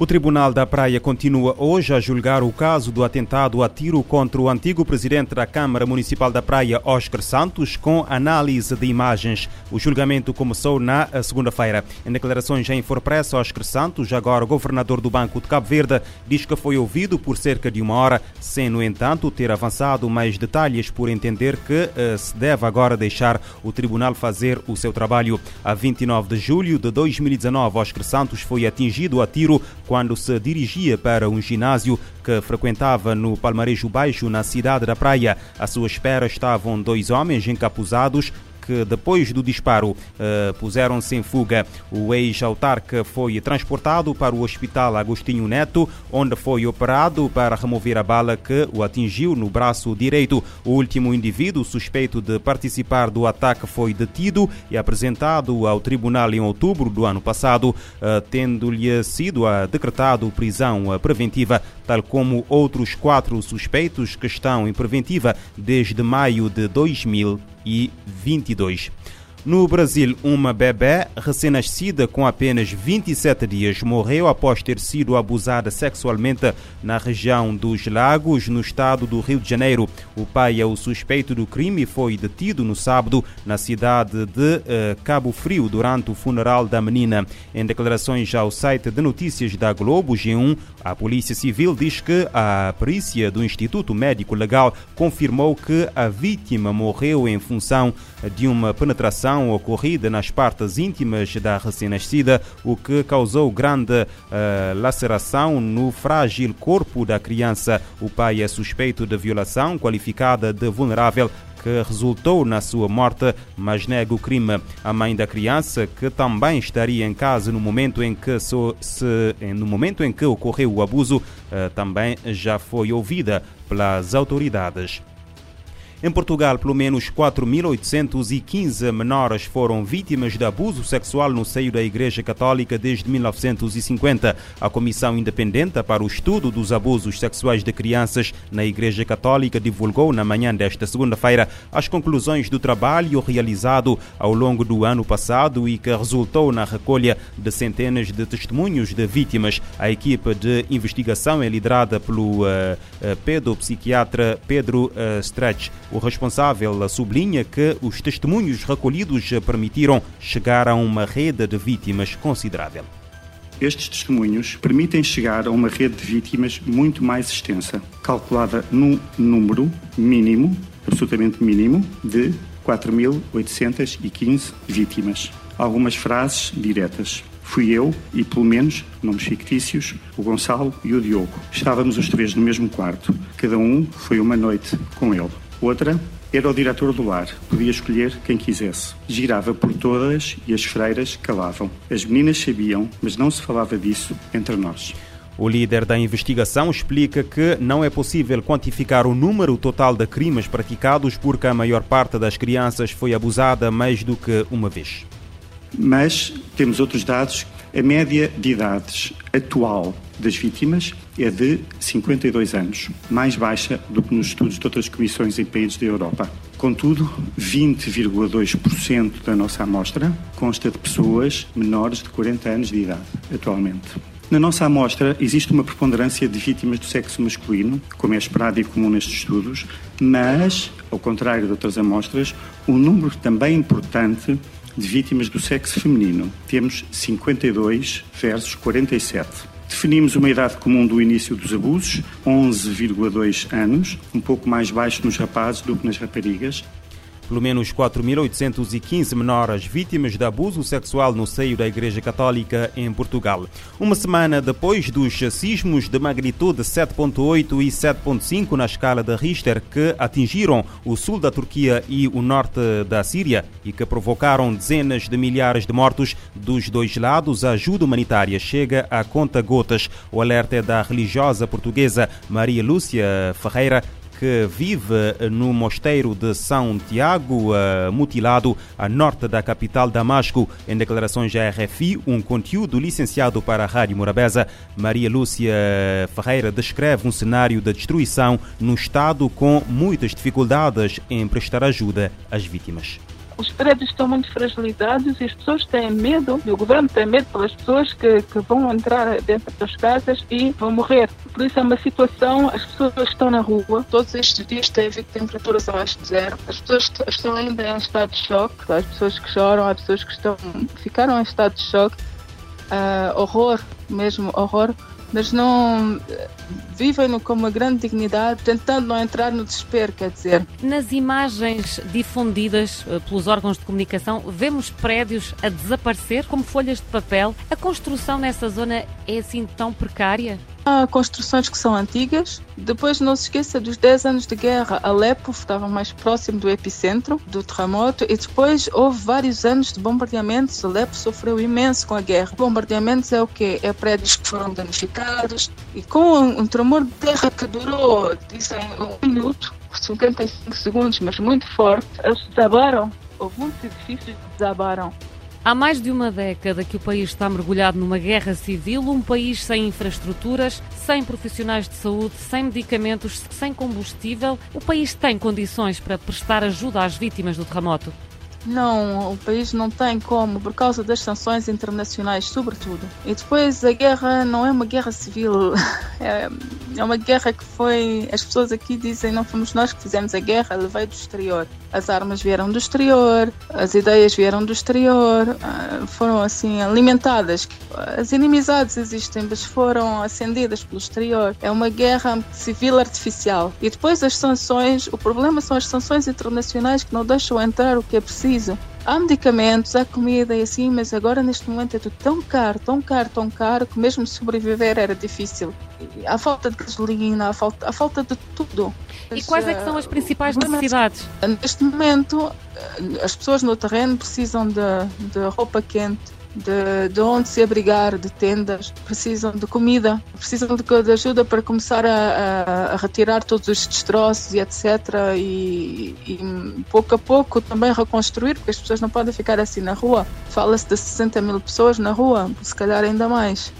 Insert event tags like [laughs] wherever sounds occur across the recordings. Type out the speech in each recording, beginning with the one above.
O Tribunal da Praia continua hoje a julgar o caso do atentado a tiro contra o antigo presidente da Câmara Municipal da Praia, Oscar Santos, com análise de imagens. O julgamento começou na segunda-feira. Em declarações em Forpressa, Oscar Santos, agora governador do Banco de Cabo Verde, diz que foi ouvido por cerca de uma hora, sem, no entanto, ter avançado mais detalhes por entender que uh, se deve agora deixar o tribunal fazer o seu trabalho. A 29 de julho de 2019, Oscar Santos foi atingido a tiro quando se dirigia para um ginásio que frequentava no Palmarejo Baixo, na cidade da Praia. À sua espera estavam dois homens encapuzados que depois do disparo uh, puseram-se em fuga. O ex-autarca foi transportado para o Hospital Agostinho Neto, onde foi operado para remover a bala que o atingiu no braço direito. O último indivíduo suspeito de participar do ataque foi detido e apresentado ao tribunal em outubro do ano passado, uh, tendo-lhe sido uh, decretado prisão preventiva, tal como outros quatro suspeitos que estão em preventiva desde maio de 2000 e 22. No Brasil, uma bebê recém-nascida com apenas 27 dias morreu após ter sido abusada sexualmente na região dos Lagos, no estado do Rio de Janeiro. O pai é o suspeito do crime e foi detido no sábado na cidade de uh, Cabo Frio durante o funeral da menina. Em declarações ao site de notícias da Globo G1, a Polícia Civil diz que a perícia do Instituto Médico Legal confirmou que a vítima morreu em função de uma penetração ocorrida nas partes íntimas da recém-nascida, o que causou grande uh, laceração no frágil corpo da criança. O pai é suspeito de violação qualificada de vulnerável que resultou na sua morte, mas nega o crime. A mãe da criança, que também estaria em casa no momento em que, so, se, no momento em que ocorreu o abuso, eh, também já foi ouvida pelas autoridades. Em Portugal, pelo menos 4.815 menores foram vítimas de abuso sexual no seio da Igreja Católica desde 1950. A Comissão Independente para o Estudo dos Abusos Sexuais de Crianças na Igreja Católica divulgou na manhã desta segunda-feira as conclusões do trabalho realizado ao longo do ano passado e que resultou na recolha de centenas de testemunhos de vítimas. A equipe de investigação é liderada pelo uh, uh, pedopsiquiatra Pedro uh, Stretch. O responsável sublinha que os testemunhos recolhidos permitiram chegar a uma rede de vítimas considerável. Estes testemunhos permitem chegar a uma rede de vítimas muito mais extensa, calculada num número mínimo, absolutamente mínimo, de 4.815 vítimas. Algumas frases diretas. Fui eu e, pelo menos, nomes fictícios, o Gonçalo e o Diogo. Estávamos os três no mesmo quarto. Cada um foi uma noite com ele. Outra era o diretor do lar, podia escolher quem quisesse. Girava por todas e as freiras calavam. As meninas sabiam, mas não se falava disso entre nós. O líder da investigação explica que não é possível quantificar o número total de crimes praticados porque a maior parte das crianças foi abusada mais do que uma vez. Mas temos outros dados. A média de idades atual das vítimas é de 52 anos, mais baixa do que nos estudos de outras comissões em países da Europa. Contudo, 20,2% da nossa amostra consta de pessoas menores de 40 anos de idade, atualmente. Na nossa amostra existe uma preponderância de vítimas do sexo masculino, como é esperado e comum nestes estudos, mas, ao contrário de outras amostras, um número também importante de vítimas do sexo feminino. Temos 52 versus 47. Definimos uma idade comum do início dos abusos, 11,2 anos, um pouco mais baixo nos rapazes do que nas raparigas. Pelo menos 4.815 menores vítimas de abuso sexual no seio da Igreja Católica em Portugal. Uma semana depois dos sismos de magnitude 7.8 e 7.5 na escala de Richter que atingiram o sul da Turquia e o norte da Síria e que provocaram dezenas de milhares de mortos dos dois lados, a ajuda humanitária chega a conta gotas. O alerta é da religiosa portuguesa Maria Lúcia Ferreira, que vive no mosteiro de São Tiago, uh, mutilado a norte da capital Damasco. Em declarações à RFI, um conteúdo licenciado para a Rádio Morabeza, Maria Lúcia Ferreira descreve um cenário de destruição no Estado com muitas dificuldades em prestar ajuda às vítimas. Os prédios estão muito fragilizados e as pessoas têm medo, e o governo tem medo pelas pessoas que, que vão entrar dentro das casas e vão morrer. Por isso é uma situação, as pessoas estão na rua. Todos estes dias teve temperaturas abaixo de zero. As pessoas estão ainda em estado de choque. Há pessoas que choram, há pessoas que estão, ficaram em estado de choque. Uh, horror, mesmo horror mas não vivem-no com uma grande dignidade, tentando não entrar no desespero, quer dizer. Nas imagens difundidas eh, pelos órgãos de comunicação, vemos prédios a desaparecer como folhas de papel. A construção nessa zona é assim tão precária? Há construções que são antigas. Depois, não se esqueça dos 10 anos de guerra. Alepo estava mais próximo do epicentro do terremoto e depois houve vários anos de bombardeamentos. Alepo sofreu imenso com a guerra. Bombardeamentos é o quê? É prédios que foram danificados e com um tremor de terra que durou, dizem, um minuto, 55 segundos, mas muito forte, eles desabaram. Houve muitos edifícios que desabaram. Há mais de uma década que o país está mergulhado numa guerra civil, um país sem infraestruturas, sem profissionais de saúde, sem medicamentos, sem combustível. O país tem condições para prestar ajuda às vítimas do terremoto? Não, o país não tem como, por causa das sanções internacionais, sobretudo. E depois a guerra não é uma guerra civil, [laughs] é, é uma guerra que foi. As pessoas aqui dizem não fomos nós que fizemos a guerra, ela veio do exterior. As armas vieram do exterior, as ideias vieram do exterior, ah, foram assim alimentadas. As inimizades existem, mas foram acendidas pelo exterior. É uma guerra civil artificial. E depois as sanções, o problema são as sanções internacionais que não deixam entrar o que é preciso precisa. Há medicamentos, há comida e assim, mas agora neste momento é tudo tão caro, tão caro, tão caro, que mesmo sobreviver era difícil. Há falta de gasolina, há falta, há falta de tudo. E quais é que são as principais necessidades? Neste momento, eh, as pessoas no terreno precisam de, de roupa quente, de, de onde se abrigar, de tendas, precisam de comida, precisam de, de ajuda para começar a, a, a, retirar todos os destroços e etc. E, e, pouco a pouco também reconstruir, porque as pessoas não podem ficar assim na rua. Fala-se de 60 mil pessoas na rua, se calhar ainda mais.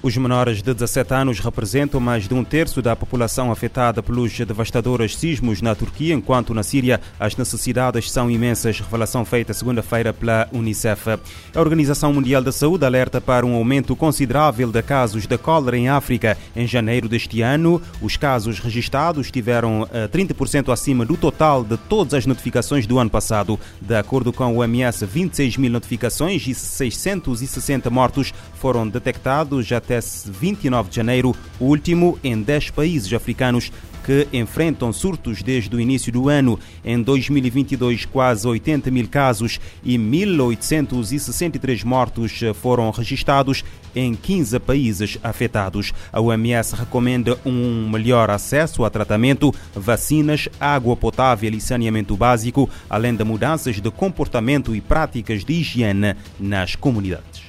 Os menores de 17 anos representam mais de um terço da população afetada pelos devastadores sismos na Turquia, enquanto na Síria as necessidades são imensas. Revelação feita segunda-feira pela Unicef. A Organização Mundial da Saúde alerta para um aumento considerável de casos de cólera em África. Em janeiro deste ano, os casos registados estiveram 30% eh, acima do total de todas as notificações do ano passado. De acordo com o OMS, 26 mil notificações e 660 mortos foram detectados até até 29 de janeiro, o último em 10 países africanos que enfrentam surtos desde o início do ano. Em 2022, quase 80 mil casos e 1.863 mortos foram registrados em 15 países afetados. A OMS recomenda um melhor acesso a tratamento, vacinas, água potável e saneamento básico, além de mudanças de comportamento e práticas de higiene nas comunidades.